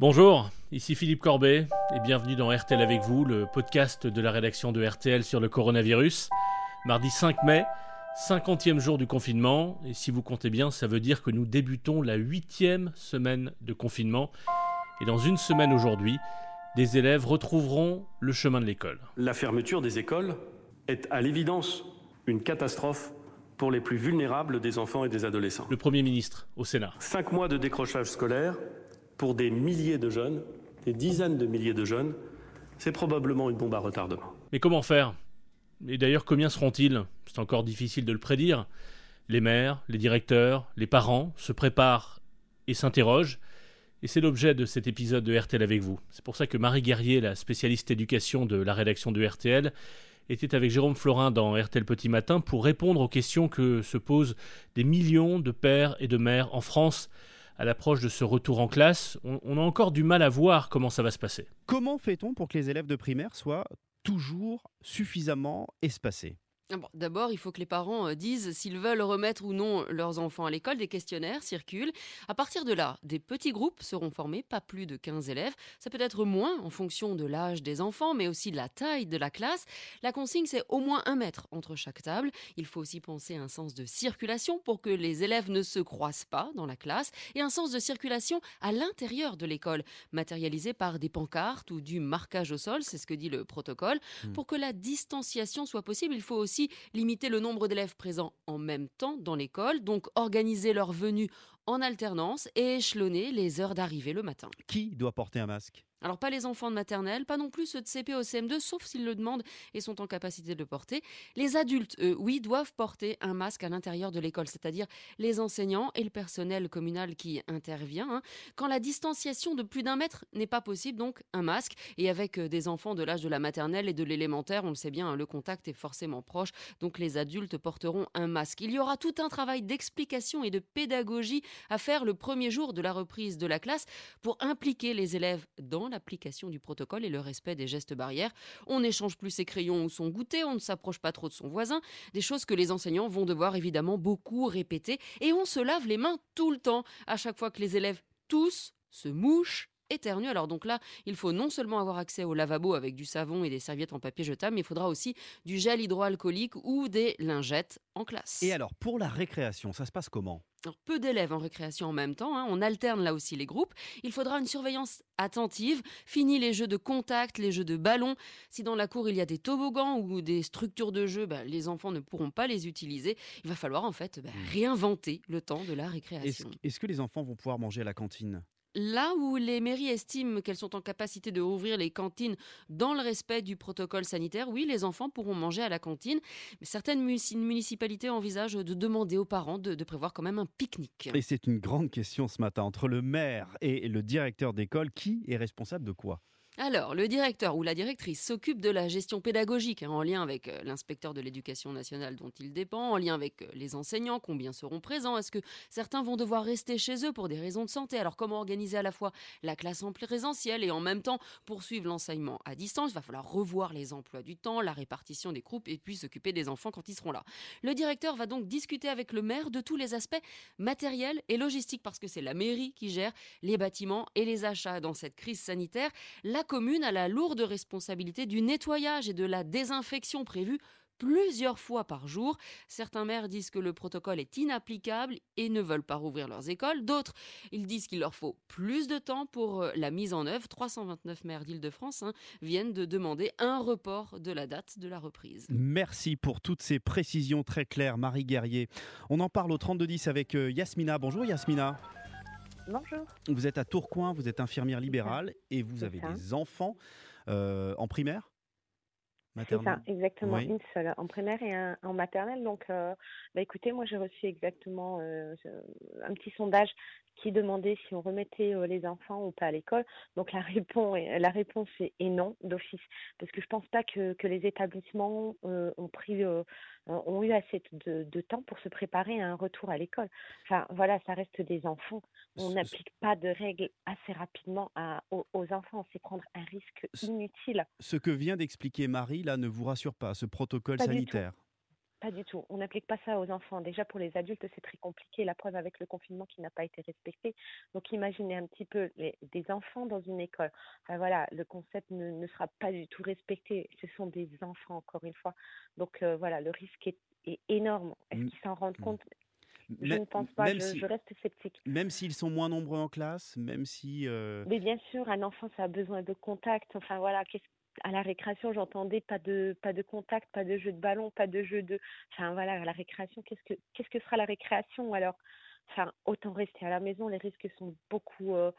Bonjour, ici Philippe Corbet et bienvenue dans RTL avec vous, le podcast de la rédaction de RTL sur le coronavirus. Mardi 5 mai, 50e jour du confinement et si vous comptez bien, ça veut dire que nous débutons la huitième semaine de confinement et dans une semaine aujourd'hui, des élèves retrouveront le chemin de l'école. La fermeture des écoles est à l'évidence une catastrophe pour les plus vulnérables des enfants et des adolescents. Le Premier ministre au Sénat. Cinq mois de décrochage scolaire pour des milliers de jeunes, des dizaines de milliers de jeunes, c'est probablement une bombe à retardement. Mais comment faire? Et d'ailleurs, combien seront-ils? C'est encore difficile de le prédire. Les maires, les directeurs, les parents se préparent et s'interrogent. Et c'est l'objet de cet épisode de RTL avec vous. C'est pour ça que Marie Guerrier, la spécialiste éducation de la rédaction de RTL, était avec Jérôme Florin dans RTL Petit Matin pour répondre aux questions que se posent des millions de pères et de mères en France à l'approche de ce retour en classe, on, a encore du mal à voir comment ça va se passer. Comment fait-on pour que les élèves de primaire soient toujours suffisamment espacés? Ah d'abord, il faut que les parents euh, disent s'ils veulent remettre ou non leurs enfants à l'école. Des questionnaires circulent. À partir de là, des petits groupes seront formés, pas plus de 15 élèves. Ça peut être moins en fonction de l'âge des enfants, mais aussi de la taille de la classe. La consigne, c'est au moins un mètre entre chaque table. Il faut aussi penser à un sens de circulation pour que les élèves ne se croisent pas dans la classe et un sens de circulation à l'intérieur de l'école, matérialisé par des pancartes ou du marquage au sol, c'est ce que dit le protocole. Hmm. Pour que la distanciation soit possible, il faut aussi limiter le nombre d'élèves présents en même temps dans l'école, donc organiser leur venue en alternance et échelonner les heures d'arrivée le matin. Qui doit porter un masque? Alors pas les enfants de maternelle, pas non plus ceux de CP au CM2, sauf s'ils le demandent et sont en capacité de le porter. Les adultes, eux, oui, doivent porter un masque à l'intérieur de l'école, c'est-à-dire les enseignants et le personnel communal qui intervient. Hein. Quand la distanciation de plus d'un mètre n'est pas possible, donc un masque. Et avec euh, des enfants de l'âge de la maternelle et de l'élémentaire, on le sait bien, hein, le contact est forcément proche, donc les adultes porteront un masque. Il y aura tout un travail d'explication et de pédagogie à faire le premier jour de la reprise de la classe pour impliquer les élèves dans l'application du protocole et le respect des gestes barrières. On n'échange plus ses crayons ou son goûter, on ne s'approche pas trop de son voisin, des choses que les enseignants vont devoir évidemment beaucoup répéter. Et on se lave les mains tout le temps, à chaque fois que les élèves tous se mouchent éternuent. Alors donc là, il faut non seulement avoir accès au lavabo avec du savon et des serviettes en papier jetable, mais il faudra aussi du gel hydroalcoolique ou des lingettes en classe. Et alors, pour la récréation, ça se passe comment? Peu d'élèves en récréation en même temps, hein. on alterne là aussi les groupes. Il faudra une surveillance attentive. Fini les jeux de contact, les jeux de ballon. Si dans la cour il y a des toboggans ou des structures de jeu, bah, les enfants ne pourront pas les utiliser. Il va falloir en fait bah, mmh. réinventer le temps de la récréation. Est-ce que les enfants vont pouvoir manger à la cantine? Là où les mairies estiment qu'elles sont en capacité de rouvrir les cantines dans le respect du protocole sanitaire, oui, les enfants pourront manger à la cantine. Mais certaines municipalités envisagent de demander aux parents de, de prévoir quand même un pique-nique. Et c'est une grande question ce matin. Entre le maire et le directeur d'école, qui est responsable de quoi? Alors, le directeur ou la directrice s'occupe de la gestion pédagogique hein, en lien avec euh, l'inspecteur de l'éducation nationale dont il dépend, en lien avec euh, les enseignants, combien seront présents, est-ce que certains vont devoir rester chez eux pour des raisons de santé, alors comment organiser à la fois la classe en présentiel et en même temps poursuivre l'enseignement à distance, il va falloir revoir les emplois du temps, la répartition des groupes et puis s'occuper des enfants quand ils seront là. Le directeur va donc discuter avec le maire de tous les aspects matériels et logistiques parce que c'est la mairie qui gère les bâtiments et les achats dans cette crise sanitaire. La commune a la lourde responsabilité du nettoyage et de la désinfection prévue plusieurs fois par jour. Certains maires disent que le protocole est inapplicable et ne veulent pas rouvrir leurs écoles. D'autres, ils disent qu'il leur faut plus de temps pour euh, la mise en œuvre. 329 maires d'Île-de-France hein, viennent de demander un report de la date de la reprise. Merci pour toutes ces précisions très claires, Marie Guerrier. On en parle au 3210 avec euh, Yasmina. Bonjour Yasmina. Bonjour. Vous êtes à Tourcoing, vous êtes infirmière libérale et vous avez des enfants euh, en primaire? C'est ça, exactement, une seule, en primaire et en maternelle. Donc, euh, bah, écoutez, moi j'ai reçu exactement euh, un petit sondage qui demandait si on remettait euh, les enfants ou pas à l'école. Donc la réponse, est, la réponse est, non d'office, parce que je pense pas que, que les établissements ont pris, ont eu assez de, de, temps pour se préparer à un retour à l'école. Enfin voilà, ça reste des enfants. On n'applique pas de règles assez rapidement à, aux, aux, enfants. C'est prendre un risque inutile. Ce que vient d'expliquer Marie là ne vous rassure pas, ce protocole sanitaire. pas du tout. On n'applique pas ça aux enfants. Déjà pour les adultes, c'est très compliqué. La preuve avec le confinement qui n'a pas été respecté. Donc imaginez un petit peu des enfants dans une école. voilà, le concept ne, sera pas du tout respecté. Ce sont des enfants encore une fois. Donc euh, voilà, le risque est, énorme. Est-ce qu'ils s'en rendent compte? Je ne pense pas, je, reste sceptique. Même s'ils sont moins nombreux en classe, même si... Euh Mais bien sûr, un enfant, ça a besoin de contact. Enfin voilà, qu'est-ce à la récréation, j'entendais pas de pas de contact, pas de jeu de ballon, pas de jeu de. Enfin voilà, à la récréation, qu'est-ce que qu'est-ce que sera la récréation? Alors Enfin, autant rester à la maison, les risques sont beaucoup euh,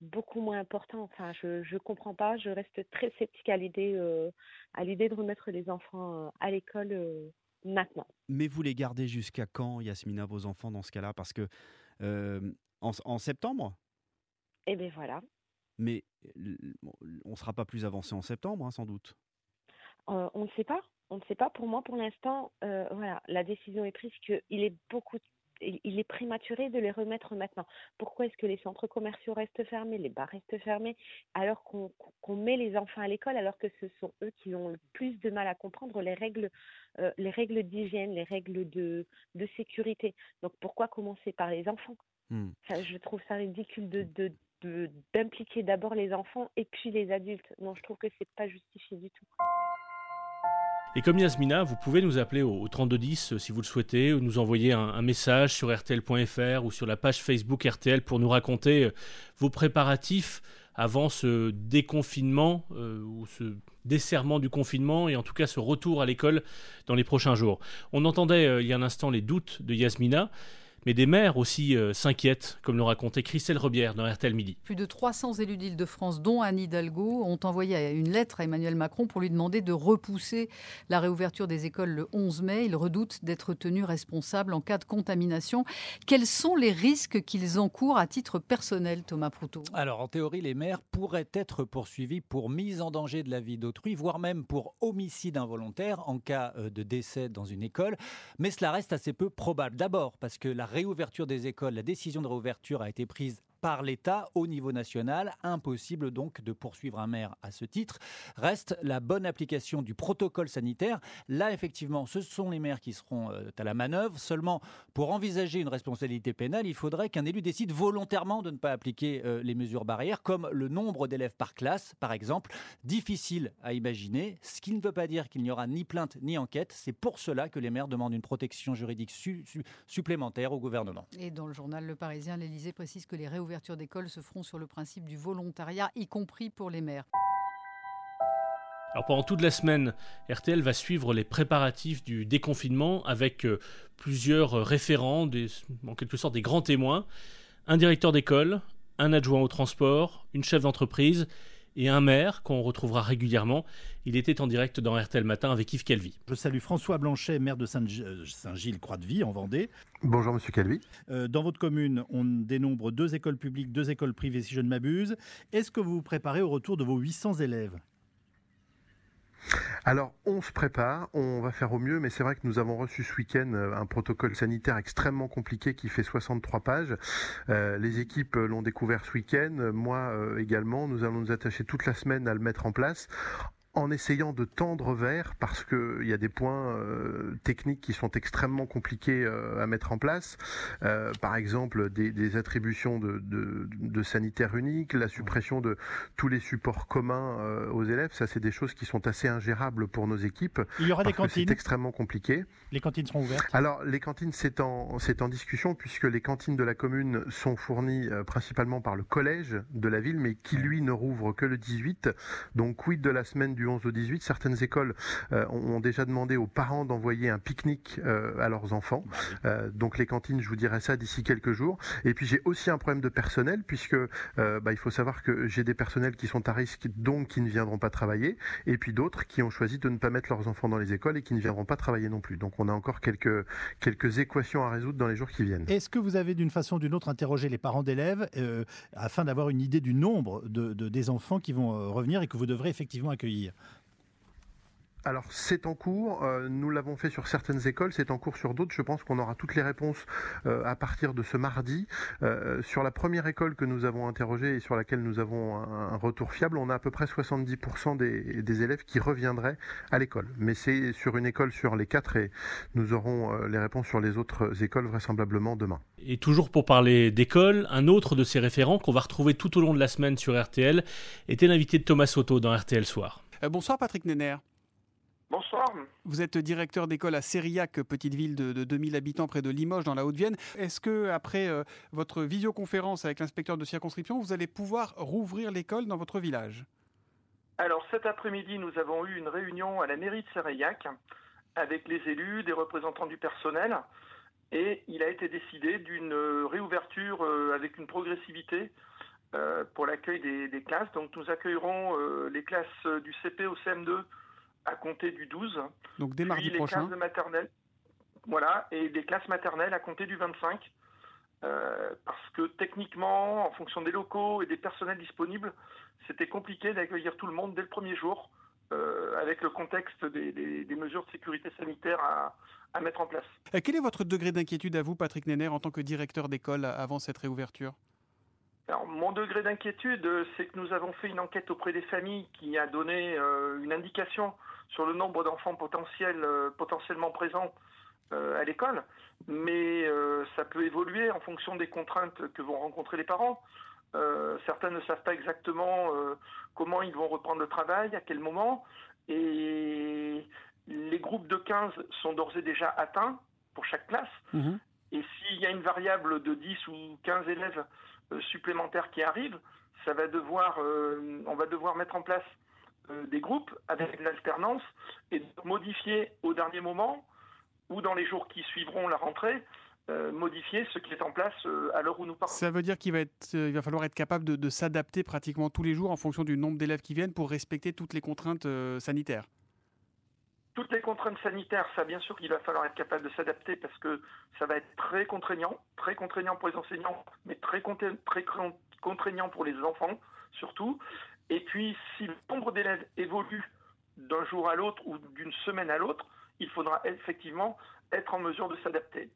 beaucoup moins importants. Enfin, je je comprends pas, je reste très sceptique à l'idée euh, à l'idée de remettre les enfants euh, à l'école maintenant. Mais vous les gardez jusqu'à quand, Yasmina, vos enfants dans ce cas-là? Parce que en, en septembre? Eh bien voilà. Mais on ne sera pas plus avancé en septembre, hein, sans doute. on ne sait pas. On ne sait pas. Pour moi, pour l'instant, voilà, la décision est prise qu'il est beaucoup il est prématuré de les remettre maintenant. Pourquoi est-ce que les centres commerciaux restent fermés, les bars restent fermés, alors qu'on met les enfants à l'école, alors que ce sont eux qui ont le plus de mal à comprendre les règles, les règles d'hygiène, les règles de, de, sécurité. Donc pourquoi commencer par les enfants? Mmh. Je trouve ça ridicule de, de, d'impliquer d'abord les enfants et puis les adultes. Non, je trouve que c'est pas justifié du tout. Et comme Yasmina, vous pouvez nous appeler au, 3210 euh, si vous le souhaitez, ou nous envoyer un, message sur rtl.fr ou sur la page Facebook RTL pour nous raconter euh, vos préparatifs avant ce déconfinement euh, ou ce desserrement du confinement et en tout cas ce retour à l'école dans les prochains jours. On entendait il y a un instant les doutes de Yasmina. Mais des maires aussi euh, s'inquiètent, comme le racontait Christelle Rebière dans RTL Midi. Plus de 300 élus d'Île-de-France, dont Anne Hidalgo, ont envoyé une lettre à Emmanuel Macron pour lui demander de repousser la réouverture des écoles le 11 mai. Ils redoutent d'être tenus responsables en cas de contamination. Quels sont les risques qu'ils encourent à titre personnel, Thomas Proutot? Alors, en théorie, les maires pourraient être poursuivis pour mise en danger de la vie d'autrui, voire même pour homicide involontaire en cas euh, de décès dans une école. Mais cela reste assez peu probable. D'abord, parce que la réouverture des écoles, la décision de réouverture a été prise par l'État au niveau national. Impossible donc de poursuivre un maire à ce titre. Reste la bonne application du protocole sanitaire. Là, effectivement, ce sont les maires qui seront euh, à la manœuvre. Seulement, pour envisager une responsabilité pénale, il faudrait qu'un élu décide volontairement de ne pas appliquer euh, les mesures barrières, comme le nombre d'élèves par classe, par exemple. Difficile à imaginer, ce qui ne veut pas dire qu'il n'y aura ni plainte ni enquête. C'est pour cela que les maires demandent une protection juridique supplémentaire au gouvernement. Et dans le journal Le Parisien, l'Élysée précise que les réouvertures d'écoles se feront sur le principe du volontariat, y compris pour les maires. Pendant toute la semaine, RTL va suivre les préparatifs du déconfinement avec euh, plusieurs euh, référents, en quelque sorte des grands témoins, un directeur d'école, un adjoint au transport, une chef d'entreprise et un maire qu'on retrouvera régulièrement. Il était en direct dans RTL Matin avec Yves Calvi. Je salue François Blanchet, maire de euh, Saint-Gilles-Croix-de-Vie en Vendée. Bonjour Monsieur Calvi. Euh, dans votre commune, on dénombre deux écoles publiques, deux écoles privées si je ne m'abuse. Est-ce que vous vous préparez au retour de vos 800 élèves? Alors, on se prépare, on va faire au mieux, mais c'est vrai que nous avons reçu ce week-end euh, un protocole sanitaire extrêmement compliqué qui fait 63 pages. Euh, les équipes l'ont découvert ce week-end, moi euh, également. Nous allons nous attacher toute la semaine à le mettre en place en essayant de tendre vers, parce qu'il y a des points euh, techniques qui sont extrêmement compliqués euh, à mettre en place. Euh, par exemple, des, des attributions de, de, de, sanitaire unique, la suppression de tous les supports communs aux élèves. Ça, c'est des choses qui sont assez ingérables pour nos équipes. Il y aura des cantines. C'est extrêmement compliqué. Les cantines seront ouvertes. Alors, les cantines, c'est en, c'est en discussion puisque les cantines de la commune sont fournies principalement par le collège de la ville, mais qui lui ne rouvre que le 18. Donc, quid de la semaine du 11 au 18, certaines écoles euh, ont déjà demandé aux parents d'envoyer un pique-nique euh, à leurs enfants. Bah euh, donc les cantines, je vous dirai ça d'ici quelques jours. Et puis j'ai aussi un problème de personnel puisque bah, il faut savoir que j'ai des personnels qui sont à risque, donc qui ne viendront pas travailler, et puis d'autres qui ont choisi de ne pas mettre leurs enfants dans les écoles et qui ne viendront pas travailler non plus. Donc on a encore quelques quelques équations à résoudre dans les jours qui viennent. Est-ce que vous avez d'une façon ou d'une autre interrogé les parents d'élèves afin d'avoir une idée du nombre de, des enfants qui vont revenir et que vous devrez effectivement accueillir? Alors c'est en cours, euh, nous l'avons fait sur certaines écoles, c'est en cours sur d'autres, je pense qu'on aura toutes les réponses euh, à partir de ce mardi. Euh, sur la première école que nous avons interrogée et sur laquelle nous avons un, retour fiable, on a à peu près 70% des, des, élèves qui reviendraient à l'école. Mais c'est sur une école sur les quatre et nous aurons les réponses sur les autres écoles vraisemblablement demain. Et toujours pour parler d'école, un autre de ces référents qu'on va retrouver tout au long de la semaine sur RTL était l'invité de Thomas Soto dans RTL Soir. Bonsoir Patrick Nenner. Bonsoir. Vous êtes directeur d'école à Sériac, petite ville de, 2000 habitants près de Limoges dans la Haute-Vienne. Est-ce que après euh, votre visioconférence avec l'inspecteur de circonscription, vous allez pouvoir rouvrir l'école dans votre village? Alors cet après-midi, nous avons eu une réunion à la mairie de Sériac avec les élus, des représentants du personnel, et il a été décidé d'une euh, réouverture euh, avec une progressivité pour l'accueil des, des, classes. Donc nous accueillerons les classes du CP au CM2 à compter du 12. Donc dès mardi les prochain. Classes de maternelle, voilà, et des classes maternelles à compter du 25. Euh, parce que techniquement, en fonction des locaux et des personnels disponibles, c'était compliqué d'accueillir tout le monde dès le premier jour, euh, avec le contexte des, mesures de sécurité sanitaire à, à mettre en place. Euh, quel est votre degré d'inquiétude à vous, Patrick Nenner, en tant que directeur d'école avant cette réouverture? Alors, mon degré d'inquiétude, c'est que nous avons fait une enquête auprès des familles qui a donné une indication sur le nombre d'enfants euh, potentiellement présents euh, à l'école, mais euh, ça peut évoluer en fonction des contraintes que vont rencontrer les parents. certains ne savent pas exactement comment ils vont reprendre le travail, à quel moment, et les groupes de 15 sont d'ores et déjà atteints pour chaque classe. Mhm. Et s'il y a une variable de 10 ou 15 élèves supplémentaires qui arrivent, ça va devoir, on va devoir mettre en place euh, des groupes avec l'alternance et modifier au dernier moment ou dans les jours qui suivront la rentrée euh, modifier ce qui est en place euh, à l'heure où nous parlons. Ça veut dire qu'il va, être, il va falloir être capable de, s'adapter pratiquement tous les jours en fonction du nombre d'élèves qui viennent pour respecter toutes les contraintes sanitaires. Toutes les contraintes sanitaires, ça bien sûr qu'il va falloir être capable de s'adapter parce que ça va être très contraignant, très contraignant pour les enseignants, mais très, contraignant pour les enfants surtout. Et puis, si le nombre d'élèves évolue d'un jour à l'autre ou d'une semaine à l'autre, il faudra effectivement être en mesure de s'adapter.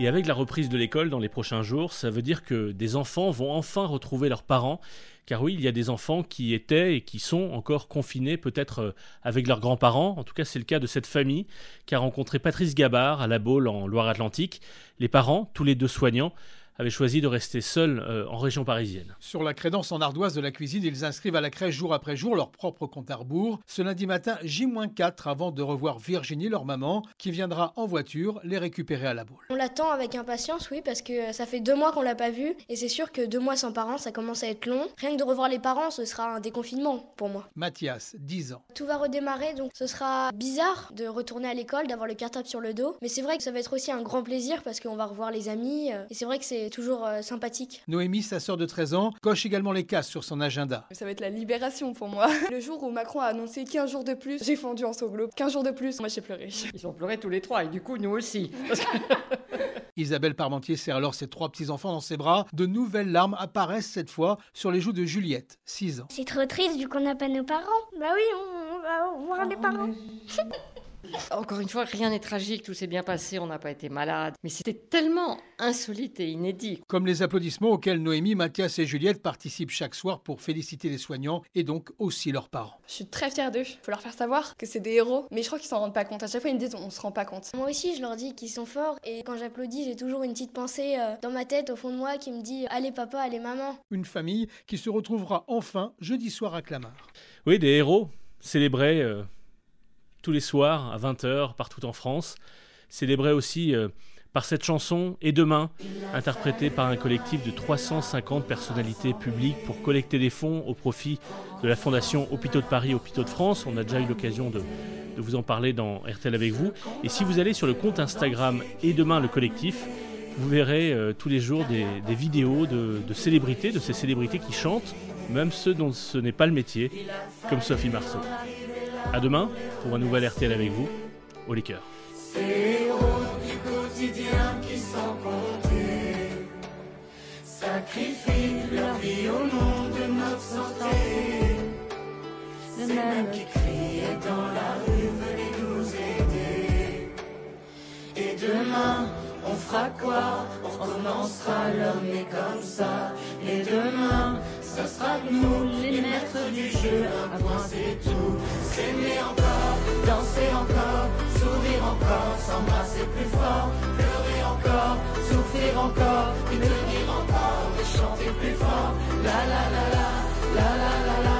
Et avec la reprise de l'école dans les prochains jours, ça veut dire que des enfants vont enfin retrouver leurs parents. Car oui, il y a des enfants qui étaient et qui sont encore confinés peut-être euh, avec leurs grands-parents. En tout cas, c'est le cas de cette famille qui a rencontré Patrice Gabard à La Baule en Loire-Atlantique. Les parents, tous les deux soignants, avaient choisi de rester seuls euh, en région parisienne. Sur la crédence en ardoise de la cuisine, ils inscrivent à la crèche jour après jour leur propre compte à rebours. Ce lundi matin, J-4 avant de revoir Virginie, leur maman, qui viendra en voiture les récupérer à la boule. On l'attend avec impatience, oui, parce que ça fait deux mois qu'on l'a pas vu et c'est sûr que deux mois sans parents, ça commence à être long. Rien que de revoir les parents, ce sera un déconfinement pour moi. Mathias, 10 ans. Tout va redémarrer, donc ce sera bizarre de retourner à l'école, d'avoir le cartable sur le dos, mais c'est vrai que ça va être aussi un grand plaisir parce qu'on va revoir les amis euh, et c'est vrai que c'est toujours euh, sympathique. Noémie, sa sœur de 13 ans, coche également les cases sur son agenda. Ça va être la libération pour moi. Le jour où Macron a annoncé 15 jours de plus, j'ai fondu en sanglots. 15 jours de plus, moi j'ai pleuré. Ils ont pleuré tous les trois et du coup nous aussi. Isabelle Parmentier serre alors ses trois petits-enfants dans ses bras. De nouvelles larmes apparaissent cette fois sur les joues de Juliette, 6 ans. C'est trop triste vu qu'on n'a pas nos parents. Bah oui, on va voir les parents. Encore une fois, rien n'est tragique, tout s'est bien passé, on n'a pas été malade. Mais c'était tellement insolite et inédit. Comme les applaudissements auxquels Noémie, Mathias et Juliette participent chaque soir pour féliciter les soignants et donc aussi leurs parents. Je suis très fière d'eux. Faut leur faire savoir que c'est des héros, mais je crois qu'ils s'en rendent pas compte. À chaque fois, ils me disent on se rend pas compte. Moi aussi, je leur dis qu'ils sont forts et quand j'applaudis, j'ai toujours une petite pensée euh, dans ma tête, au fond de moi, qui me dit allez papa, allez maman. Une famille qui se retrouvera enfin jeudi soir à Clamart. Oui, des héros célébrés. Euh, tous les soirs à 20h partout en France, célébré aussi euh, par cette chanson Et demain, interprétée par un collectif de 350 personnalités publiques pour collecter des fonds au profit de la Fondation Hôpitaux de Paris, Hôpitaux de France. On a déjà eu l'occasion de, vous en parler dans RTL avec vous. Et si vous allez sur le compte Instagram Et demain le collectif, vous verrez euh, tous les jours des, vidéos de, de, célébrités, de ces célébrités qui chantent, même ceux dont ce n'est pas le métier, comme Sophie Marceau. A demain pour un nouvel RTL avec vous, au liqueur. Ces héros du quotidien qui sont comptés sacrifient leur vie au nom de notre santé. Les mêmes qui crient dans la rue, venez nous aider. Et demain, on fera quoi? On recommencera, l'homme est comme ça. Et demain, ce sera nous, les maîtres du jeu. Un point c'est tout. S'aimer encore, danser encore, sourire encore, s'embrasser plus fort, pleurer encore, souffrir encore, et tenir encore, et chanter plus fort. La la la.